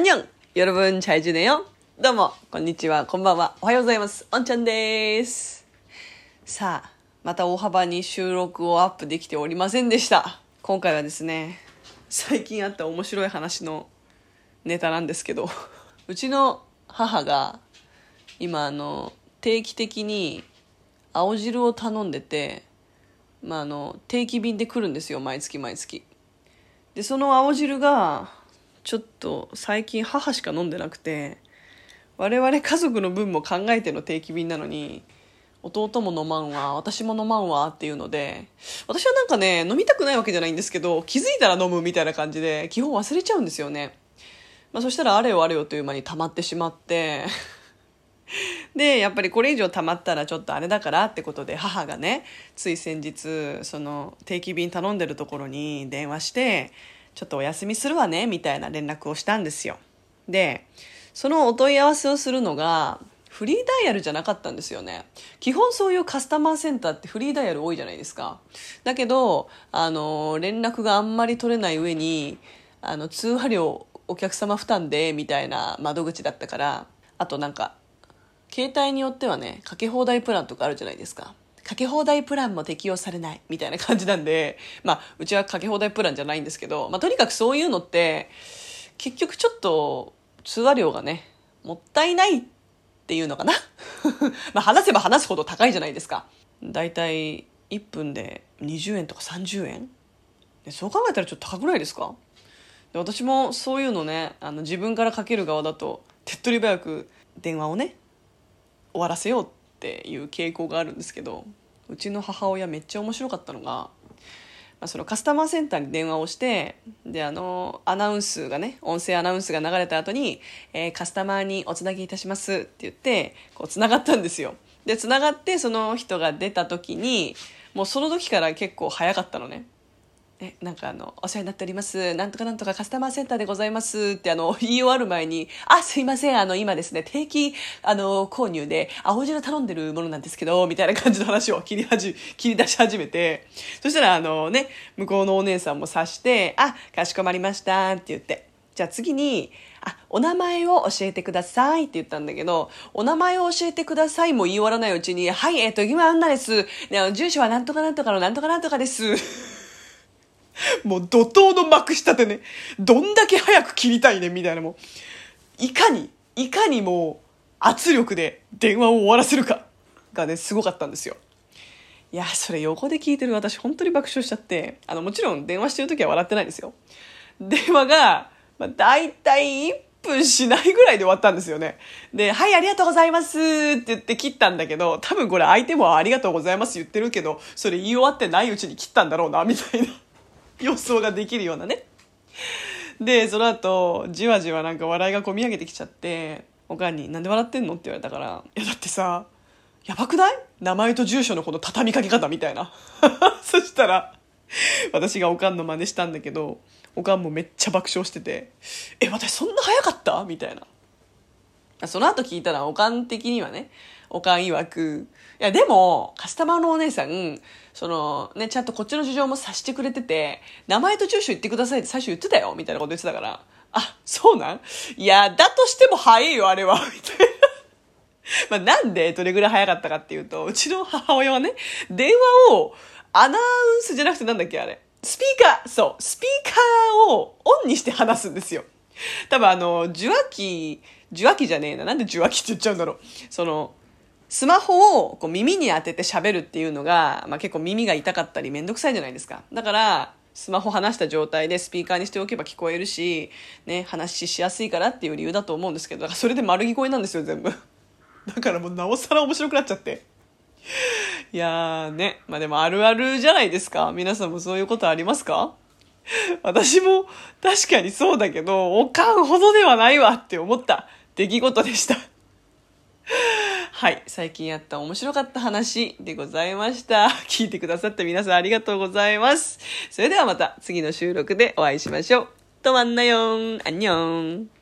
んにょん여러분잘지내요どうも、こんにちは、こんばんは、おはようございます。おんちゃんです。さあ、また大幅に収録をアップできておりませんでした。今回はですね、最近あった面白い話のネタなんですけど、うちの母が今あの、定期的に青汁を頼んでて、まああの、定期便で来るんですよ、毎月毎月。でその青汁が ちょっと最近母しか飲んでなくて我々家族の分も考えての定期便なのに弟も飲まんわ私も飲まんわっていうので私はなんかね飲みたくないわけじゃないんですけど気づいたら飲むみたいな感じで基本忘れちゃうんですよね、まあ、そしたらあれよあれよという間に溜まってしまって でやっぱりこれ以上溜まったらちょっとあれだからってことで母がねつい先日その定期便頼んでるところに電話してちょっとお休みするわねみたいな連絡をしたんですよ。でそのお問い合わせをするのがフリーダイヤルじゃなかったんですよね。基本そういうカスタマーセンターってフリーダイヤル多いじゃないですか。だけどあの連絡があんまり取れない上にあの通話料お客様負担でみたいな窓口だったからあとなんか携帯によってはねかけ放題プランとかあるじゃないですか。かけ放題プランも適用されないみたいな感じなんで まあうちはかけ放題プランじゃないんですけど、まあ、とにかくそういうのって結局ちょっと通話料がねもったいないっていうのかな？まあ話せば話すほど高いじゃないですか。だいたい1分で20円とか30円？そう考えたらちょっと高くないですか？で私もそういうのねあの自分からかける側だと手っ取り早く電話をね終わらせようっていう傾向があるんですけどうちの母親めっちゃ面白かったのが、まあ、そのカスタマーセンターに電話をしてであのアナウンスがね音声アナウンスが流れた後に、えーカスタマーにおつなぎいたします」って言ってこうつながったんですよ。でつながってその人が出た時にもうその時から結構早かったのね。えなんかあの「お世話になっております。なんとかなんとかカスタマーセンターでございます」ってあの言い終わる前に「あすいません。あの今ですね定期あの購入で青汁頼んでるものなんですけど」みたいな感じの話を切りはじ切り出し始めてそしたらあのね向こうのお姉さんも察して「あかしこまりました」って言ってじゃあ次に「あお名前を教えてください」って言ったんだけど「お名前を教えてください」も言い終わらないうちに「はいえっ、と今女です、ね、あの住所はなんとかなんとかのなんとかなんとかです」もう怒涛のまくしたてねどんだけ早く切りたいねみたいなもういかにいかにもう圧力で電話を終わらせるかがねすごかったんですよ。いやそれ横で聞いてる私本当に爆笑しちゃってあのもちろん電話してる時は笑ってないですよ。電話が、まあ、大体1分しないぐらいで終わったんですよね。で「はいありがとうございます」って言って切ったんだけど多分これ相手も「ありがとうございます」言ってるけどそれ言い終わってないうちに切ったんだろうなみたいな。予想ができるようなねでその後じわじわなんか笑いがこみ上げてきちゃっておかんに「なんで笑ってんの?」って言われたから「いやだってさやばくない？名前と住所のこの畳みかけ方みたいな そしたら私がおかんの真似したんだけどおかんもめっちゃ爆笑してて「え私そんな早かった?」みたいなその後聞いたらおかん的にはねおかん曰く。いやでもカスタマーのお姉さんそのねちゃんとこっちの事情も察してくれてて名前と住所言ってくださいって最初言ってたよみたいなこと言ってたから。あそうなん？いやだとしても早いよあれは。みたいな。まあ、なんでどれぐらい早かったかっていうと、うちの母親はね、電話をアナウンスじゃなくてなんだっけあれ。スピーカー、そう、スピーカーをオンにして話すんですよ。多分あの、受話器、受話器じゃねえな。なんで受話器って言っちゃうんだろう。その、スマホをこう耳に当てて喋るっていうのが、まあ、結構耳が痛かったりめんどくさいじゃないですか。だから、スマホ離した状態でスピーカーにしておけば聞こえるし、ね、話しやすいからっていう理由だと思うんですけど、だからそれで丸聞こえなんですよ、全部。だからもうなおさら面白くなっちゃって。いやーね。まあでもあるあるじゃないですか。皆さんもそういうことありますか？私も確かにそうだけど、おかんほどではないわって思った出来事でした。はい。最近やった面白かった話でございました。聞いてくださった皆さんありがとうございます。それではまた次の収録でお会いしましょう。とまんなよん。あんにょん。